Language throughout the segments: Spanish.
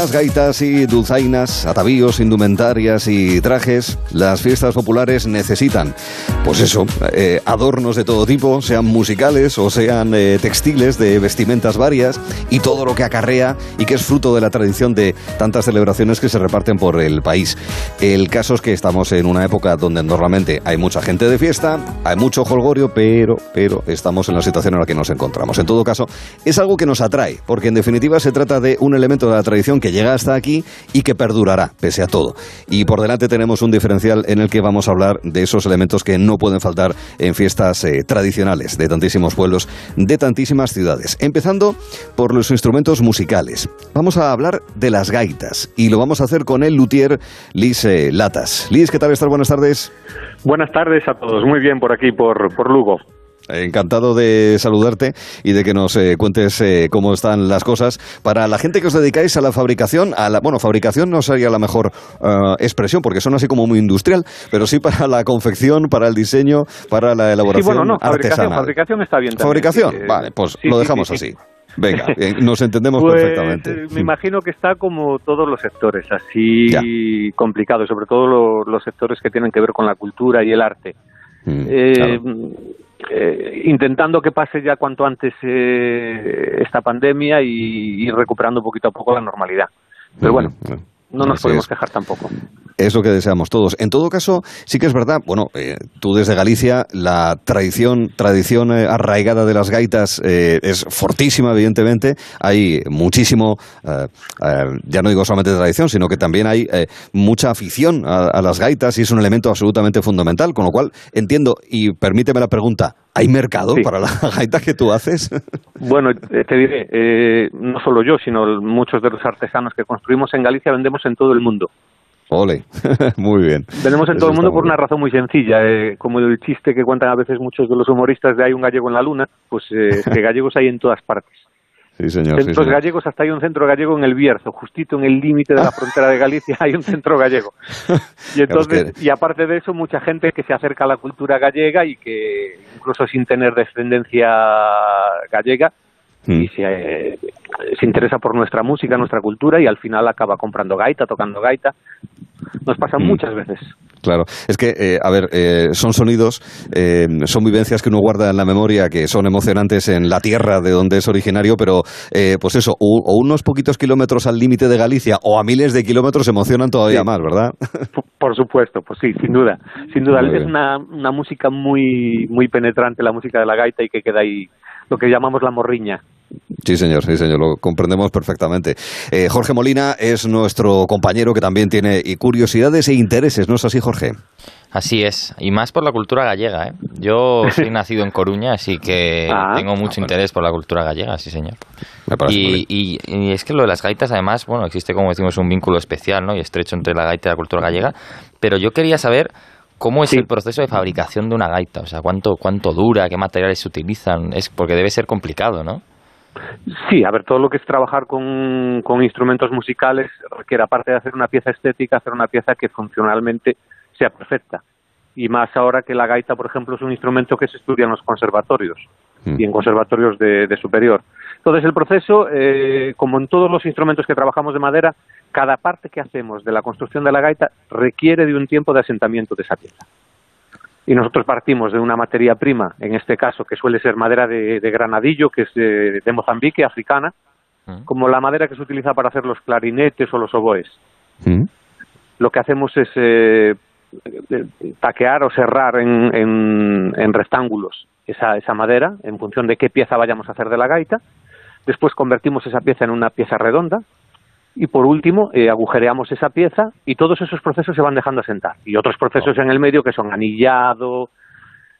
chimeneas, gaitas y dulzainas, atavíos, indumentarias y trajes, las fiestas populares necesitan, pues eso, eh, adornos de todo tipo, sean musicales o sean eh, textiles de vestimentas varias y todo lo que acarrea y que es fruto de la tradición de tantas celebraciones que se reparten por el país. El caso es que estamos en una época donde normalmente hay mucha gente de fiesta, hay mucho holgorio, pero, pero estamos en la situación en la que nos encontramos. En todo caso, es algo que nos atrae, porque en definitiva se trata de un elemento de la tradición que llega hasta aquí y que perdurará, pese a todo. Y por delante tenemos un diferencial en el que vamos a hablar de esos elementos que no pueden faltar en fiestas eh, tradicionales de tantísimos pueblos, de tantísimas ciudades. Empezando por los instrumentos musicales. Vamos a hablar de las gaitas y lo vamos a hacer con el luthier Liz eh, Latas. Liz, ¿qué tal estás? Buenas tardes. Buenas tardes a todos. Muy bien por aquí, por, por Lugo. Encantado de saludarte y de que nos eh, cuentes eh, cómo están las cosas. Para la gente que os dedicáis a la fabricación, a la, bueno, fabricación no sería la mejor eh, expresión porque son así como muy industrial, pero sí para la confección, para el diseño, para la elaboración sí, bueno, no, fabricación, fabricación está bien. También, fabricación, vale, pues lo dejamos así. Venga, nos entendemos pues, perfectamente. Me imagino que está como todos los sectores, así complicado, sobre todo lo, los sectores que tienen que ver con la cultura y el arte. Mm, eh, claro eh, intentando que pase ya cuanto antes eh, esta pandemia y ir recuperando poquito a poco la normalidad. Pero bueno, no nos podemos quejar tampoco. Es lo que deseamos todos. En todo caso, sí que es verdad, bueno, eh, tú desde Galicia, la tradición, tradición eh, arraigada de las gaitas eh, es fortísima, evidentemente. Hay muchísimo, ya no digo solamente tradición, sino que también hay mucha afición a, las gaitas y es un elemento absolutamente fundamental. Con lo cual, entiendo, y permíteme la pregunta, ¿hay mercado para la gaita que tú haces? Bueno, te diré, no solo yo, sino muchos de los artesanos que construimos en Galicia vendemos en todo el mundo. Ole, muy bien. Tenemos en todo el mundo por una razón muy sencilla, eh, como el chiste que cuentan a veces muchos de los humoristas de hay un gallego en la luna, pues eh, que gallegos hay en todas partes. Sí, señor. Centros gallegos, hasta hay un centro gallego en el Bierzo, justito en el límite de la frontera de Galicia hay un centro gallego. Y entonces, y aparte de eso, mucha gente que se acerca a la cultura gallega y que incluso sin tener descendencia gallega, y mm. se, se, interesa por nuestra música, nuestra cultura y al final acaba comprando gaita, tocando gaita. Nos pasa mm. muchas veces. Claro, es que, eh, a ver, eh, son sonidos, eh, son vivencias que uno guarda en la memoria, que son emocionantes en la tierra de donde es originario, pero pues eso, o, unos poquitos kilómetros al límite de Galicia o a miles de kilómetros emocionan todavía más, ¿verdad? Por supuesto, pues sí, sin duda. Sin duda, es una, una música muy, muy penetrante, la música de la gaita, y que queda ahí lo que llamamos la morriña. Sí, señor, sí, señor, lo comprendemos perfectamente. Eh, Jorge Molina es nuestro compañero que también tiene curiosidades e intereses, ¿no es así, Jorge? Así es, y más por la cultura gallega. ¿eh? Yo soy nacido en Coruña, así que ah, tengo mucho interés por la cultura gallega, sí, señor. Y, y, y, es que lo de las gaitas, además, bueno, existe, como decimos, un vínculo especial ¿no? y estrecho entre la gaita y la cultura gallega, pero yo quería saber ¿Cómo es el proceso de fabricación de una gaita? O sea, ¿cuánto, cuánto dura? ¿Qué materiales se utilizan? Es porque debe ser complicado, ¿no? Sí, a ver, todo lo que es trabajar con, con instrumentos musicales requiere, aparte de hacer una pieza estética, hacer una pieza que funcionalmente sea perfecta. Y más ahora que la gaita, por ejemplo, es un instrumento que se estudia en los conservatorios mm. y en conservatorios de, de superior. Entonces, el proceso, eh, como en todos los instrumentos que trabajamos de madera, cada parte que hacemos de la construcción de la gaita requiere de un tiempo de asentamiento de esa pieza. Y nosotros partimos de una materia prima, en este caso, que suele ser madera de, granadillo, que es de, Mozambique, africana, mm. como la madera que se utiliza para hacer los clarinetes o los oboes. Mm. Lo que hacemos es eh, taquear o cerrar en, en, rectángulos esa, esa madera en función de qué pieza vayamos a hacer de la gaita. Después convertimos esa pieza en una pieza redonda, y por último eh, agujereamos esa pieza y todos esos procesos se van dejando asentar y otros procesos en el medio que son anillado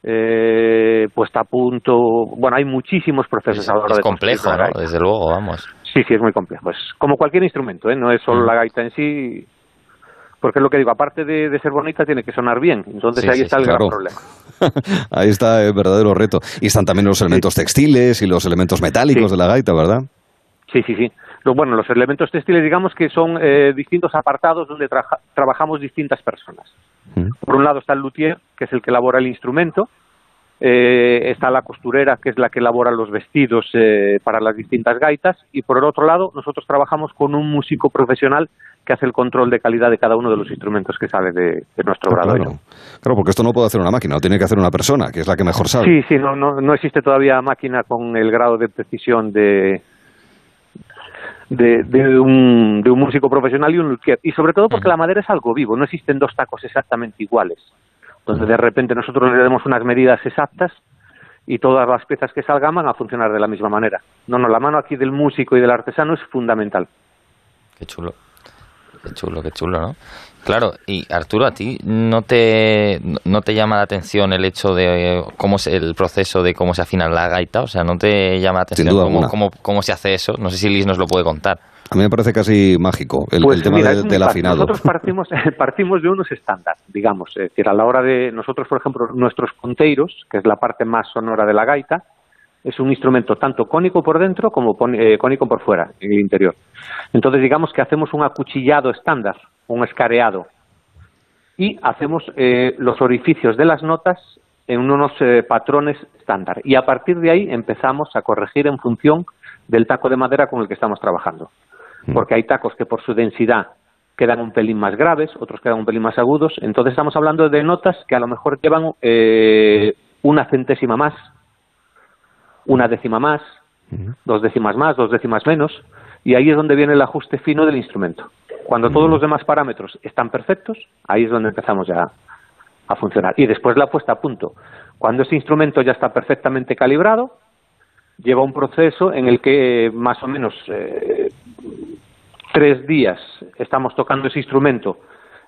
eh, puesta a punto bueno hay muchísimos procesos a la es complejo ¿no? desde luego vamos sí sí es muy complejo es como cualquier instrumento ¿eh? no es solo mm. la gaita en sí porque es lo que digo, aparte de, ser bonita, tiene que sonar bien. Entonces ahí está el gran problema. ahí está el verdadero reto. Y están también los elementos textiles y los elementos metálicos de la gaita, ¿verdad? Sí, sí, sí bueno, los elementos textiles, digamos que son eh, distintos apartados donde trabajamos distintas personas. Mm. Por un lado está el luthier, que es el que elabora el instrumento, eh, está la costurera, que es la que elabora los vestidos eh, para las distintas gaitas, y por el otro lado, nosotros trabajamos con un músico profesional que hace el control de calidad de cada uno de los instrumentos que sale de, nuestro grado. Claro. claro. porque esto no puede hacer una máquina, lo tiene que hacer una persona, que es la que mejor sabe. Sí, sí, no, no, no existe todavía máquina con el grado de precisión de, de, de, un, de un músico profesional y un luthier. Y sobre todo porque la madera es algo vivo, no existen dos tacos exactamente iguales. Entonces, de repente nosotros le damos unas medidas exactas y todas las piezas que salgan van a funcionar de la misma manera. No, no, la mano aquí del músico y del artesano es fundamental. Qué chulo. Qué chulo, qué chulo, ¿no? Claro, y Arturo, ¿a ti no te, no te llama la atención el hecho de cómo es el proceso de cómo se afina la gaita? O sea, ¿no te llama la atención cómo, cómo, cómo, se hace eso? No sé si Liz nos lo puede contar. A mí me parece casi mágico el, pues tema del afinado. Nosotros partimos, partimos de unos estándar, digamos. Es decir, a la hora de nosotros, por ejemplo, nuestros conteiros, que es la parte más sonora de la gaita, es un instrumento tanto cónico por dentro como eh, cónico por fuera, en el interior. Entonces, digamos que hacemos un acuchillado estándar, un escareado, y hacemos eh, los orificios de las notas en unos eh, patrones estándar. Y a partir de ahí empezamos a corregir en función del taco de madera con el que estamos trabajando. Mm. porque hay tacos que por su densidad quedan un pelín más graves, otros quedan un pelín más agudos. Entonces estamos hablando de notas que a lo mejor llevan eh, una centésima más, una décima más, dos décimas más, dos décimas menos, y ahí es donde viene el ajuste fino del instrumento. Cuando todos los demás parámetros están perfectos, ahí es donde empezamos ya a funcionar. Y después la puesta a punto. Cuando ese instrumento ya está perfectamente calibrado, lleva un proceso en el que más o menos eh, tres días estamos tocando ese instrumento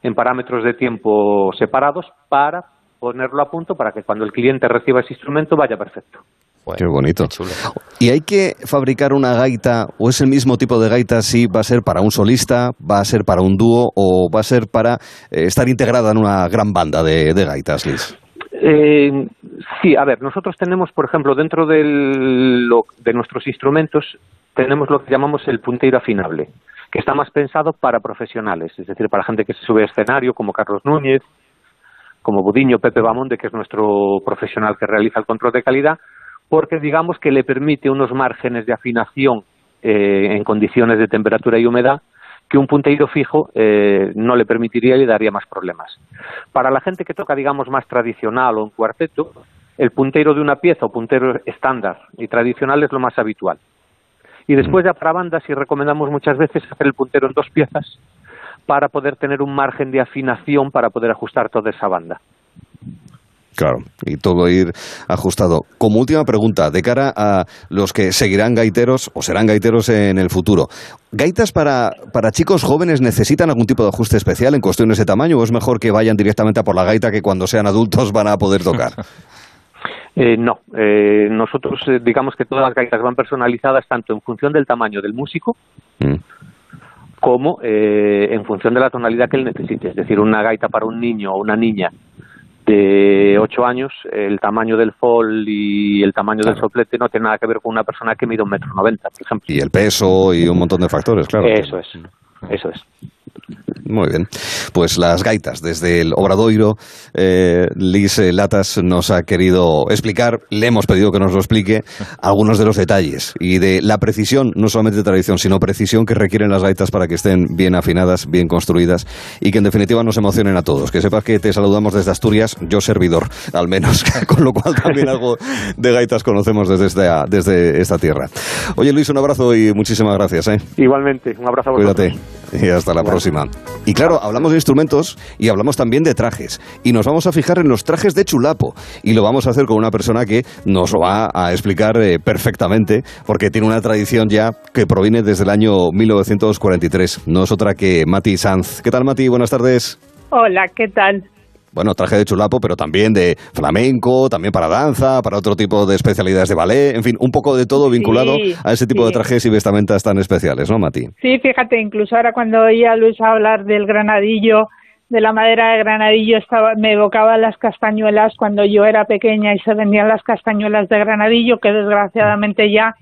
en parámetros de tiempo separados para ponerlo a punto para que cuando el cliente reciba ese instrumento vaya perfecto. Qué bonito. ¿Y hay que fabricar una gaita o es el mismo tipo de gaita si va a ser para un solista, va a ser para un dúo o va a ser para eh, estar integrada en una gran banda de, de gaitas, Liz? Eh, sí, a ver, nosotros tenemos, por ejemplo, dentro de nuestros instrumentos, tenemos lo que llamamos el punteiro afinable, que está más pensado para profesionales, es decir, para gente que se sube a escenario, como Carlos Núñez, como Budiño, Pepe Bamonde, que es nuestro profesional que realiza el control de calidad, porque digamos que le permite unos márgenes de afinación eh, en condiciones de temperatura y humedad que un punteiro fijo eh, no le permitiría y le daría más problemas. Para la gente que toca, digamos, más tradicional o en cuarteto, el puntero de una pieza o puntero estándar y tradicional es lo más habitual. Y después ya para bandas sí recomendamos muchas veces hacer el puntero en dos piezas para poder tener un margen de afinación para poder ajustar toda esa banda. Claro, y todo ir ajustado. Como última pregunta, de cara a los que seguirán gaiteros o serán gaiteros en el futuro, ¿gaitas para, para chicos jóvenes necesitan algún tipo de ajuste especial en cuestiones de tamaño o es mejor que vayan directamente a por la gaita que cuando sean adultos van a poder tocar? Eh, no, eh, nosotros eh, digamos que todas las gaitas van personalizadas tanto en función del tamaño del músico mm. como en función de la tonalidad que él necesite. Es decir, una gaita para un niño o una niña de 8 años, el tamaño del fol y el tamaño del soplete no tiene nada que ver con una persona que mide un metro noventa, por ejemplo. Y el peso y un montón de factores, claro. Eso es, eso es. Muy bien. Pues las gaitas desde el Obradoiro, eh, Liz eh, Latas nos ha querido explicar, le hemos pedido que nos lo explique, algunos de los detalles y de la precisión, no solamente de tradición, sino precisión que requieren las gaitas para que estén bien afinadas, bien construidas y que en definitiva nos emocionen a todos. Que sepas que te saludamos desde Asturias, yo servidor, al menos, con lo cual también algo de gaitas conocemos desde esta, desde esta tierra. Oye Luis, un abrazo y muchísimas gracias. ¿eh? Igualmente, un abrazo a vosotros. Cuídate y hasta la próxima. Y claro, hablamos de instrumentos y hablamos también de trajes. Y nos vamos a fijar en los trajes de chulapo. Y lo vamos a hacer con una persona que nos lo va a explicar eh, perfectamente, porque tiene una tradición ya que proviene desde el año 1943. No es otra que Mati Sanz. ¿Qué tal, Mati? Buenas tardes. Hola, ¿qué tal? Bueno, traje de chulapo, pero también de flamenco, también para danza, para otro tipo de especialidades de ballet, en fin, un poco de todo vinculado a ese tipo de trajes y vestamentas tan especiales, ¿no, Mati? Sí, fíjate, incluso ahora cuando oía a Luis hablar del granadillo, de la madera de granadillo, estaba, me evocaba las castañuelas cuando yo era pequeña y se vendían las castañuelas de granadillo, que desgraciadamente ya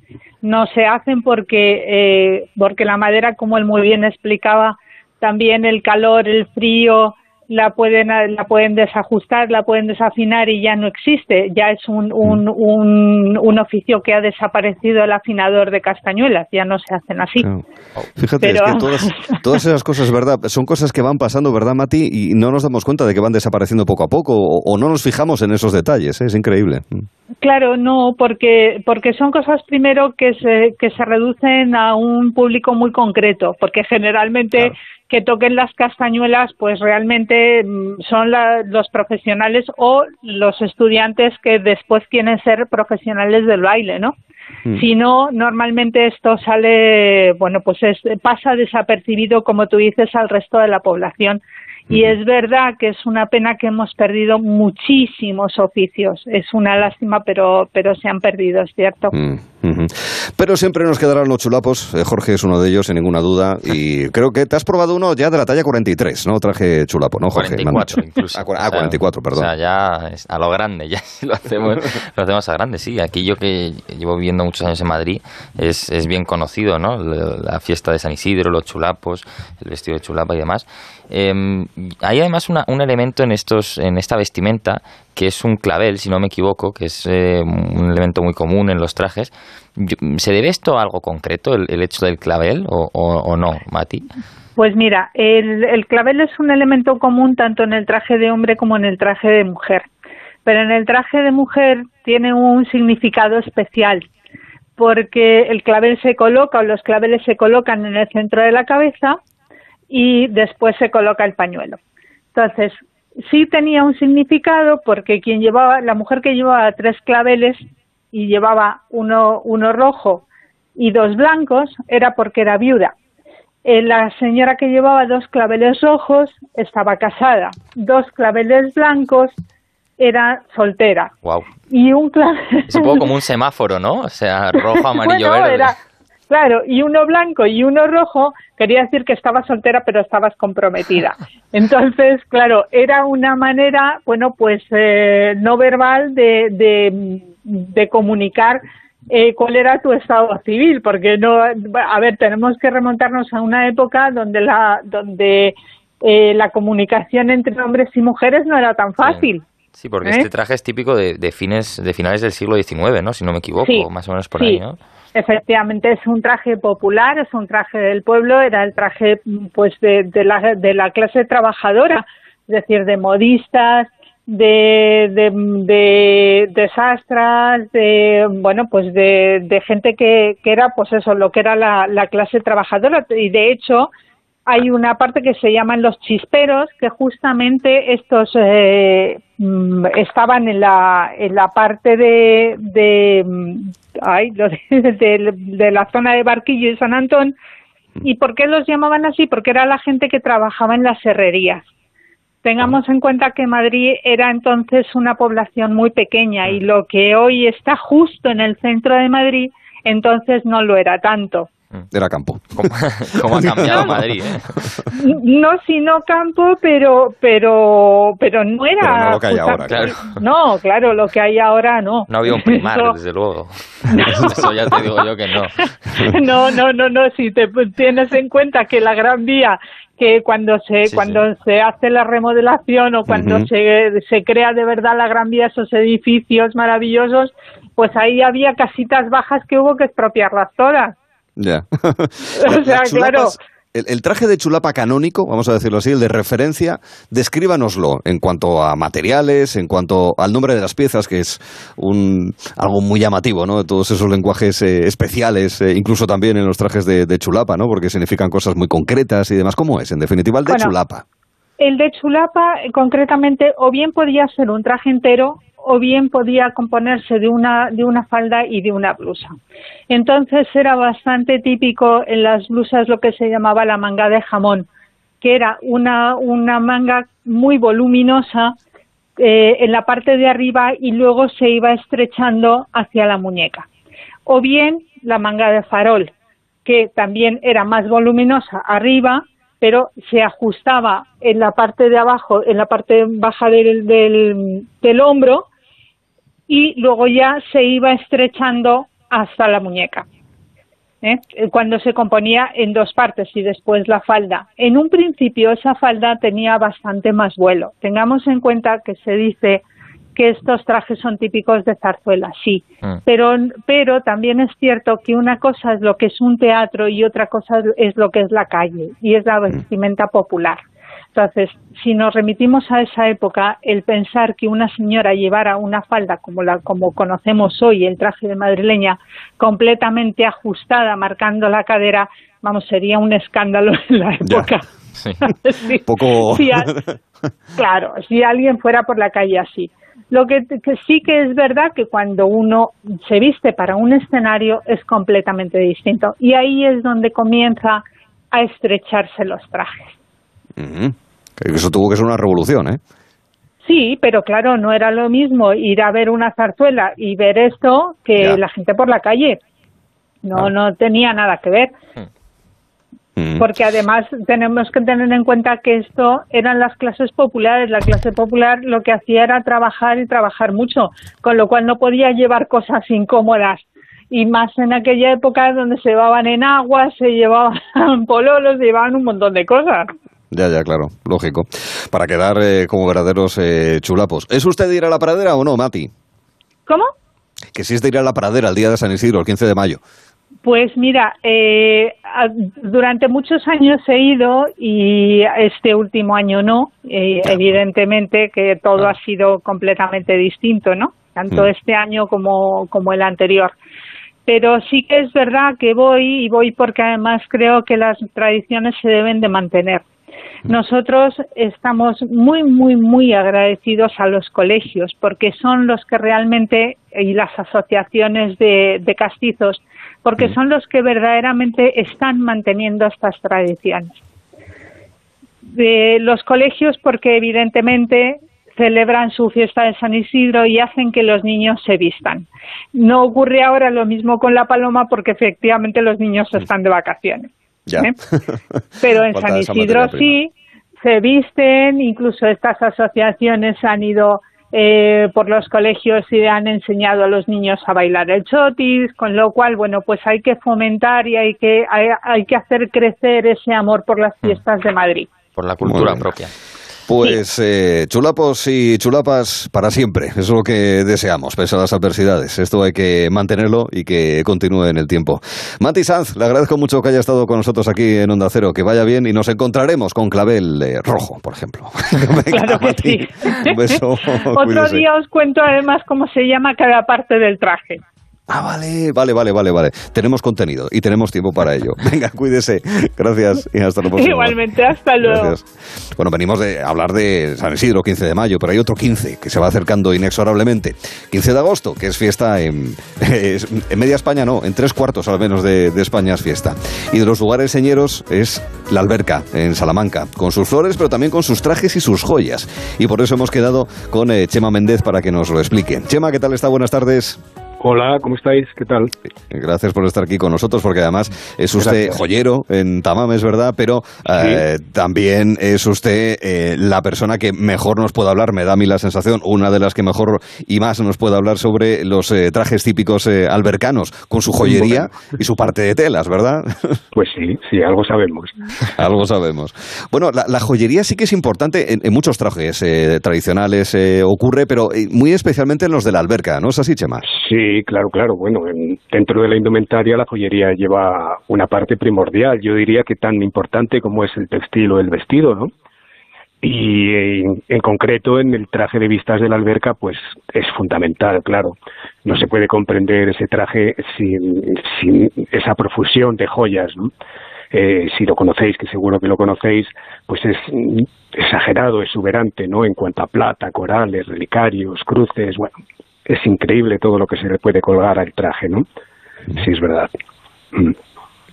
no se hacen porque, eh, porque la madera, como él muy bien explicaba, también el calor, el frío, la pueden la pueden desajustar, la pueden desafinar y ya no existe, ya es un, un, un, un oficio que ha desaparecido el afinador de castañuelas, ya no se hacen así. Fíjate, es que todas, todas, esas cosas, ¿verdad? Son cosas que van pasando, ¿verdad, Mati? Y no nos damos cuenta de que van desapareciendo poco a poco o, no nos fijamos en esos detalles, ¿eh? es increíble. Claro, no, porque, porque son cosas primero que se, que se reducen a un público muy concreto, porque generalmente que toquen las castañuelas, pues realmente mm, son los profesionales o los estudiantes que después quieren ser profesionales del baile, ¿no? Mm. Si no, normalmente esto sale, bueno, pues pasa desapercibido, como tú dices, al resto de la población. Y es verdad que es una pena que hemos perdido muchísimos oficios. Es una lástima, pero, pero se han perdido, es cierto. Mm, pero siempre nos quedarán los chulapos. Eh, Jorge es uno de ellos, sin ninguna duda. Y creo que te has probado uno ya de la talla 43, ¿no? Traje chulapo, ¿no, Jorge? 44 incluso. Ah, 44, perdón. O sea, ya a lo grande, ya lo hacemos, lo hacemos a grande, sí. Aquí yo que llevo viviendo muchos años en Madrid, es, es bien conocido, ¿no? La fiesta de San Isidro, los chulapos, el vestido de chulapa y demás. Eh, hay además un elemento en, estos, en esta vestimenta que es un clavel, si no me equivoco, que es eh, un elemento muy común en los trajes. ¿Se debe esto a algo concreto, el, hecho del clavel, o, no, Mati? Pues mira, el, el clavel es un elemento común tanto en el traje de hombre como en el traje de mujer. Pero en el traje de mujer tiene un significado especial porque el clavel se coloca o los claveles se colocan en el centro de la cabeza y después se coloca el pañuelo. Entonces, sí tenía un significado porque quien llevaba, la mujer que llevaba tres claveles y llevaba uno, uno rojo y dos blancos era porque era viuda. Eh, la señora que llevaba dos claveles rojos estaba casada, dos claveles blancos era soltera. Wow. Y un clavel... Es un poco como un semáforo, ¿no? O sea, rojo, amarillo, verde. Claro, y uno blanco y uno rojo quería decir que estabas soltera pero estabas comprometida. Entonces, claro, era una manera, bueno, pues eh, no verbal de, de, comunicar eh, cuál era tu estado civil, porque no, a ver, tenemos que remontarnos a una época donde la, donde eh, la comunicación entre hombres y mujeres no era tan fácil. Sí, porque este traje es típico de, de, fines, de finales del siglo XIX, ¿no? Si no me equivoco, más o menos por ahí, ¿no? Efectivamente, es un traje popular, es un traje del pueblo, era el traje pues de, de, la, de la clase trabajadora, es decir, de modistas, de, de, de, sastras, de, bueno, pues de, de gente que, que era, pues eso, lo que era la clase trabajadora. Y de hecho, hay una parte que se llaman los chisperos, que justamente estos eh, mm, estaban en la, en la parte de, de, mm, ay, de, de, la zona de Barquillo y San Antón. ¿Y por qué los llamaban así? Porque era la gente que trabajaba en las herrerías. Tengamos en cuenta que Madrid era entonces una población muy pequeña y lo que hoy está justo en el centro de Madrid, entonces no lo era tanto. Mm. Era campo. ¿Cómo, ha cambiado Madrid? Eh? No, sino campo, pero pero pero no era. no lo que hay ahora, claro. No, claro, lo que hay ahora no. No había un primar, desde luego. Eso ya te digo yo que no. No, no, no, no. Si te tienes en cuenta que la Gran Vía que cuando se cuando se hace la remodelación o cuando se, se crea de verdad la Gran Vía esos edificios maravillosos pues ahí había casitas bajas que hubo que expropiarlas todas ya. o sea, claro. El, traje de chulapa canónico, vamos a decirlo así, el de referencia, descríbanoslo en cuanto a materiales, en cuanto al nombre de las piezas, que es un, algo muy llamativo, ¿no? Todos esos lenguajes eh, especiales, eh, incluso también en los trajes de, chulapa, ¿no? Porque significan cosas muy concretas y demás. ¿Cómo es, en definitiva, el de chulapa? El de chulapa, concretamente, o bien podía ser un traje entero, o bien podía componerse de una, de una falda y de una blusa. Entonces era bastante típico en las blusas lo que se llamaba la manga de jamón, que era una, una manga muy voluminosa eh, en la parte de arriba y luego se iba estrechando hacia la muñeca. O bien la manga de farol, que también era más voluminosa arriba, pero se ajustaba en la parte de abajo, en la parte baja del, del, del hombro y luego ya se iba estrechando hasta la muñeca. ¿eh? cuando se componía en dos partes y después la falda. En un principio esa falda tenía bastante más vuelo. Tengamos en cuenta que se dice que estos trajes son típicos de zarzuela, sí, mm. pero, pero también es cierto que una cosa es lo que es un teatro y otra cosa es lo que es la calle y es la mm. vestimenta popular. Entonces, si nos remitimos a esa época, el pensar que una señora llevara una falda como la como conocemos hoy, el traje de madrileña, completamente ajustada, marcando la cadera, vamos, sería un escándalo en la época. Sí. Poco. claro, si alguien fuera por la calle así. Lo que, sí que es verdad que cuando uno se viste para un escenario es completamente distinto. Y ahí es donde comienza a estrecharse los trajes. Eso tuvo que ser una revolución, ¿eh? Sí, pero claro, no era lo mismo ir a ver una zarzuela y ver esto que la gente por la calle. No, no tenía nada que ver. Mm. Porque además tenemos que tener en cuenta que esto eran las clases populares. La clase popular lo que hacía era trabajar y trabajar mucho, con lo cual no podía llevar cosas incómodas. Y más en aquella época donde se llevaban en agua, se llevaban pololos, se llevaban un montón de cosas. Ya, ya, claro, lógico. Para quedar eh, como verdaderos eh, chulapos. ¿Es usted de ir a la pradera o no, Mati? ¿Cómo? Que si es de ir a la pradera el día de San Isidro, el 15 de mayo. Pues mira, eh, durante muchos años he ido y este último año no. evidentemente que todo ha sido completamente distinto, ¿no? Tanto mm. este año como, como el anterior pero sí que es verdad que voy y voy porque además creo que las tradiciones se deben de mantener. Nosotros estamos muy, muy, muy agradecidos a los colegios porque son los que realmente, y las asociaciones de, castizos, porque son los que verdaderamente están manteniendo estas tradiciones. De los colegios porque evidentemente celebran su fiesta de San Isidro y hacen que los niños se vistan. No ocurre ahora lo mismo con la paloma porque efectivamente los niños están de vacaciones. ¿eh? Pero en San Isidro sí, se visten, incluso estas asociaciones han ido eh, por los colegios y han enseñado a los niños a bailar el chotis, con lo cual, bueno, pues hay que fomentar y hay que, hay que hacer crecer ese amor por las mm. fiestas de Madrid. Por la cultura propia. Pues eh, chulapos y chulapas para siempre, es lo que deseamos, pese a las adversidades. Esto hay que mantenerlo y que continúe en el tiempo. Mati Sanz, le agradezco mucho que haya estado con nosotros aquí en Onda Cero, que vaya bien y nos encontraremos con clavel eh, rojo, por ejemplo. claro que sí. Otro día os cuento además cómo se llama cada parte del traje. Ah, vale, vale, vale, vale, vale. Tenemos contenido y tenemos tiempo para ello. Venga, cuídese. Gracias y hasta luego. Igualmente, hasta luego. Bueno, venimos de hablar de San Isidro, 15 de mayo, pero hay otro 15 que se va acercando inexorablemente. 15 de agosto, que es fiesta en, en media España, no, en tres cuartos al menos de, España es fiesta. Y de los lugares señeros es la alberca en Salamanca, con sus flores, pero también con sus trajes y sus joyas. Y por eso hemos quedado con eh, Chema Méndez para que nos lo explique. Chema, ¿qué tal está? Buenas tardes. Hola, ¿cómo estáis? ¿Qué tal? Gracias por estar aquí con nosotros, porque además es usted joyero en Tamames, ¿verdad? Pero eh, también es usted eh, la persona que mejor nos puede hablar, me da a mí la sensación, una de las que mejor y más nos puede hablar sobre los eh, trajes típicos albercanos, con su joyería y su parte de telas, ¿verdad? Pues sí, sí, algo sabemos. algo sabemos. Bueno, la, joyería sí que es importante en, en muchos trajes tradicionales, ocurre, pero muy especialmente en los de la alberca, ¿no es así, Chema? Sí, Sí, claro, claro. Bueno, dentro de la indumentaria la joyería lleva una parte primordial. Yo diría que tan importante como es el textil o el vestido, ¿no? Y en, concreto en el traje de vistas de la alberca, pues es fundamental, claro. No se puede comprender ese traje sin, sin esa profusión de joyas, ¿no? Eh, si lo conocéis, que seguro que lo conocéis, pues es exagerado, exuberante, ¿no? En cuanto a plata, corales, relicarios, cruces, bueno, es increíble todo lo que se le puede colgar al traje, ¿no? Sí, es verdad. Mm.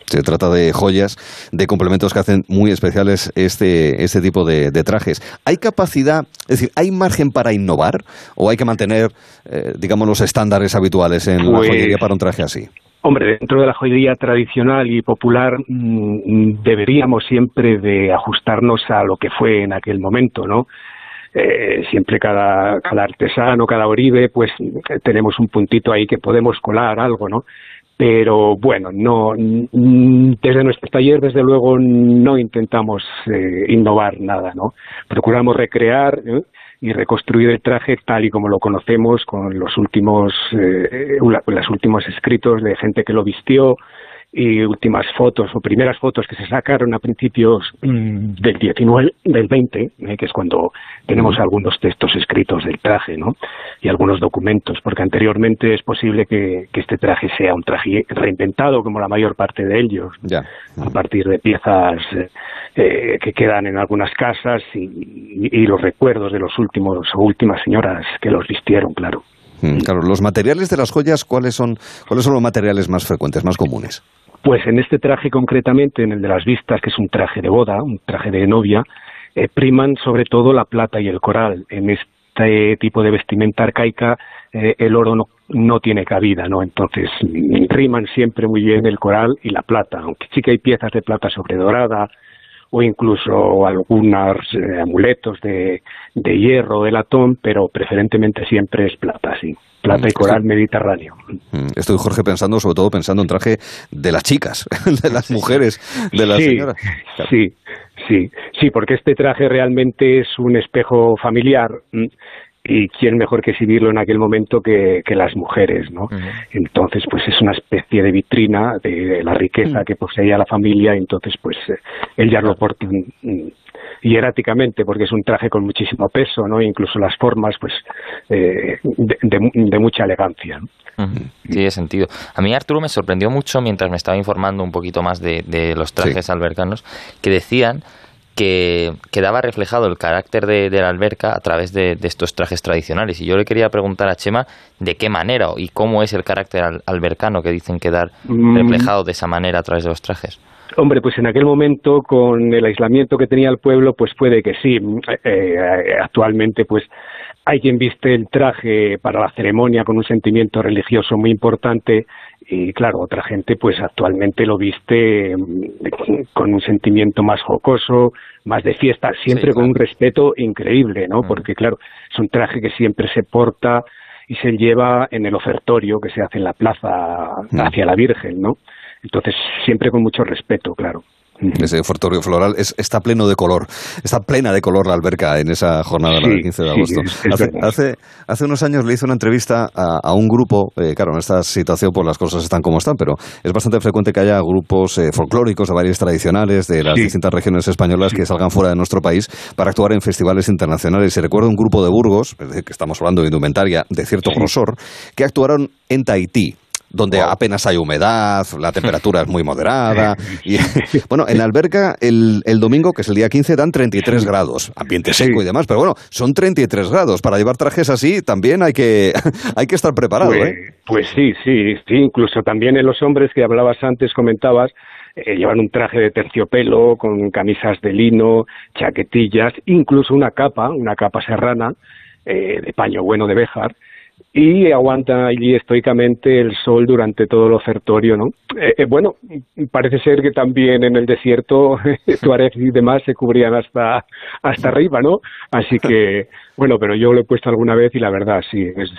Se trata de joyas, de complementos que hacen muy especiales este, este tipo de, trajes. ¿Hay capacidad, es decir, hay margen para innovar o hay que mantener, eh, digamos, los estándares habituales en la pues joyería para un traje así? Hombre, dentro de la joyería tradicional y popular mm, deberíamos siempre de ajustarnos a lo que fue en aquel momento, ¿no? Eh, siempre cada, cada artesano, cada oribe, pues tenemos un puntito ahí que podemos colar algo, ¿no? pero bueno, no desde nuestro taller desde luego no intentamos eh, innovar nada, ¿no? Procuramos recrear ¿eh? y reconstruir el traje tal y como lo conocemos con los últimos eh, los últimos escritos de gente que lo vistió y últimas fotos o primeras fotos que se sacaron a principios mm, del 19, del 20, eh, que es cuando tenemos algunos textos escritos del traje, ¿no? Y algunos documentos, porque anteriormente es posible que, este traje sea un traje reinventado, como la mayor parte de ellos, a partir de piezas eh, que quedan en algunas casas y, y, los recuerdos de los últimos o últimas señoras que los vistieron, claro. Mm, claro, los materiales de las joyas, ¿cuáles son, ¿cuáles son los materiales más frecuentes, más comunes? Pues en este traje concretamente, en el de las vistas, que es un traje de boda, un traje de novia, eh, priman sobre todo la plata y el coral. En este tipo de vestimenta arcaica eh, el oro no, tiene cabida, ¿no? Entonces riman siempre muy bien el coral y la plata, aunque sí que hay piezas de plata sobre dorada, o incluso algunos eh, amuletos de, de hierro, de latón, pero preferentemente siempre es plata, sí. Plata y coral mediterráneo. Mm, estoy, Jorge, pensando, sobre todo pensando en traje de las chicas, de las mujeres, de las señoras. Sí, sí, sí, porque este traje realmente es un espejo familiar y quién mejor que exhibirlo en aquel momento que, las mujeres, ¿no? Entonces, pues es una especie de vitrina de, la riqueza que poseía la familia, y entonces, pues eh, él ya lo porta hieráticamente porque es un traje con muchísimo peso, ¿no? Incluso las formas, pues, eh, de, mucha elegancia. Tiene sentido. A mí Arturo me sorprendió mucho mientras me estaba informando un poquito más de, los trajes albercanos que decían que quedaba reflejado el carácter de, la alberca a través de, estos trajes tradicionales. Y yo le quería preguntar a Chema de qué manera y cómo es el carácter albercano que dicen quedar mm. reflejado de esa manera a través de los trajes. Hombre, pues en aquel momento, con el aislamiento que tenía el pueblo, pues puede que sí. Eh, actualmente, pues hay quien viste el traje para la ceremonia con un sentimiento religioso muy importante y claro, otra gente pues actualmente lo viste mm, con un sentimiento más jocoso, más de fiesta, siempre con un respeto increíble, ¿no? Porque claro, es un traje que siempre se porta y se lleva en el ofertorio que se hace en la plaza hacia la Virgen, ¿no? Entonces, siempre con mucho respeto, claro. Ese ofertorio floral está pleno de color, está plena de color la alberca en esa jornada del 15 de agosto. hace, hace, unos años le hice una entrevista a, un grupo, eh, claro, en esta situación pues las cosas están como están, pero es bastante frecuente que haya grupos eh, folclóricos de varias tradicionales de las distintas regiones españolas que salgan fuera de nuestro país para actuar en festivales internacionales. Y recuerdo un grupo de Burgos, que estamos hablando de indumentaria de cierto grosor, que actuaron en Tahití donde apenas hay humedad, la temperatura es muy moderada. Y, bueno, en la alberca el, el, domingo, que es el día 15, dan 33 grados, ambiente seco y demás, pero bueno, son 33 grados. Para llevar trajes así también hay que, hay que estar preparado. Pues, ¿eh? pues sí, sí, sí, incluso también en los hombres que hablabas antes, comentabas, eh, llevan un traje de terciopelo con camisas de lino, chaquetillas, incluso una capa, una capa serrana eh, de paño bueno de Béjar, y aguanta allí estoicamente el sol durante todo el ofertorio, ¿no? Eh, eh, bueno, parece ser que también en el desierto Tuareg y demás se cubrían hasta, hasta arriba, ¿no? Así que bueno, pero yo lo he puesto alguna vez y la verdad, sí, es,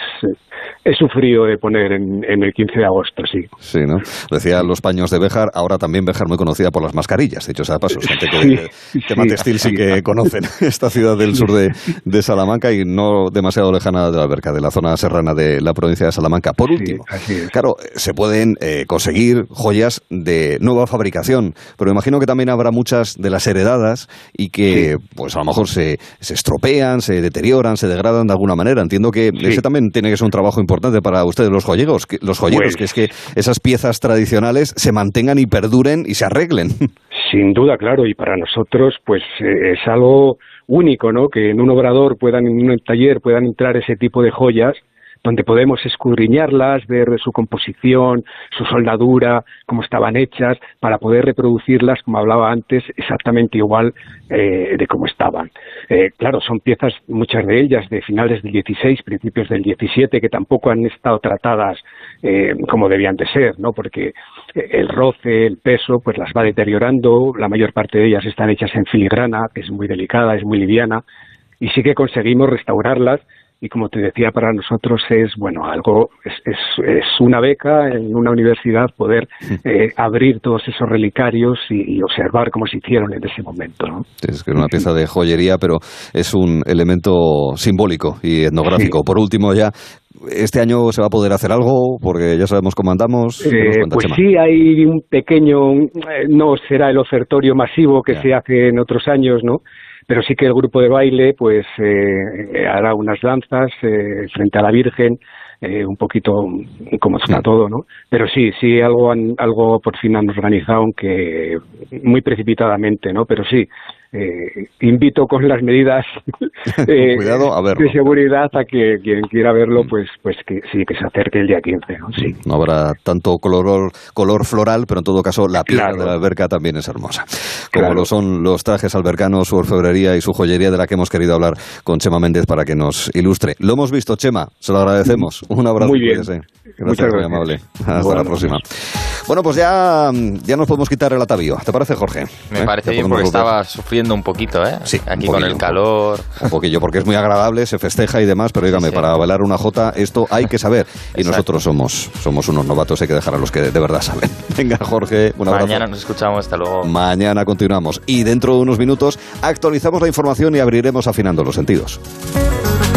es sufrido de poner en, el 15 de agosto, sí. Sí, ¿no? Decía los paños de Béjar, ahora también Béjar muy conocida por las mascarillas, de hecho, sea de paso, gente que tema textil sí que conocen esta ciudad del sur de, de, Salamanca y no demasiado lejana de la alberca, de la zona serrana de la provincia de Salamanca. Por último, claro, se pueden eh, conseguir joyas de nueva fabricación, pero imagino que también habrá muchas de las heredadas y que, pues a lo mejor se, se estropean, se deterioran se degradan de alguna manera. Entiendo que ese también tiene que ser un trabajo importante para ustedes los joyeros, que, los joyeros, que es que esas piezas tradicionales se mantengan y perduren y se arreglen. Sin duda, claro, y para nosotros pues eh, es algo único, ¿no? Que en un obrador puedan, en un taller puedan entrar ese tipo de joyas donde podemos escudriñarlas, ver su composición, su soldadura, cómo estaban hechas, para poder reproducirlas, como hablaba antes, exactamente igual eh, de cómo estaban. Eh, claro, son piezas, muchas de ellas, de finales del 16, principios del 17, que tampoco han estado tratadas eh, como debían de ser, ¿no? Porque el roce, el peso, pues las va deteriorando, la mayor parte de ellas están hechas en filigrana, que es muy delicada, es muy liviana, y sí que conseguimos restaurarlas y como te decía, para nosotros es, bueno, algo, es, es, una beca en una universidad poder eh, abrir todos esos relicarios y, observar cómo se hicieron en ese momento. ¿no? Es que es una pieza de joyería, pero es un elemento simbólico y etnográfico. Por último, ya, ¿Este año se va a poder hacer algo? Porque ya sabemos cómo andamos. Eh, pues sí, hay un pequeño, eh, no será el ofertorio masivo que se hace en otros años, ¿no? Pero sí que el grupo de baile pues eh, hará unas danzas eh, frente a la Virgen eh, un poquito como está todo, ¿no? Pero sí, sí, algo, algo por fin han organizado, aunque muy precipitadamente, ¿no? Pero sí, eh, invito con las medidas eh, de seguridad a que quien quiera verlo, pues, pues que sí, que se acerque el día 15. ¿no? Sí. no habrá tanto color, color floral, pero en todo caso la piedra de la alberca también es hermosa. Como lo son los trajes albercanos, su orfebrería y su joyería de la que hemos querido hablar con Chema Méndez para que nos ilustre. Lo hemos visto, Chema, se lo agradecemos. Un abrazo. Muy bien. Muchas gracias. amable. Hasta la próxima. Bueno, pues ya, ya nos podemos quitar el atavío. ¿Te parece, Jorge? Me parece bien porque estaba sufriendo un poquito, ¿eh? Sí, Aquí con el calor. Un poquillo, porque es muy agradable, se festeja y demás, pero dígame, para bailar una jota, esto hay que saber. Y nosotros somos, somos unos novatos, hay que dejar a los que de verdad saben. Venga, Jorge, un abrazo. Mañana nos escuchamos, hasta luego. Mañana continuamos. Y dentro de unos minutos actualizamos la información y abriremos afinando los sentidos.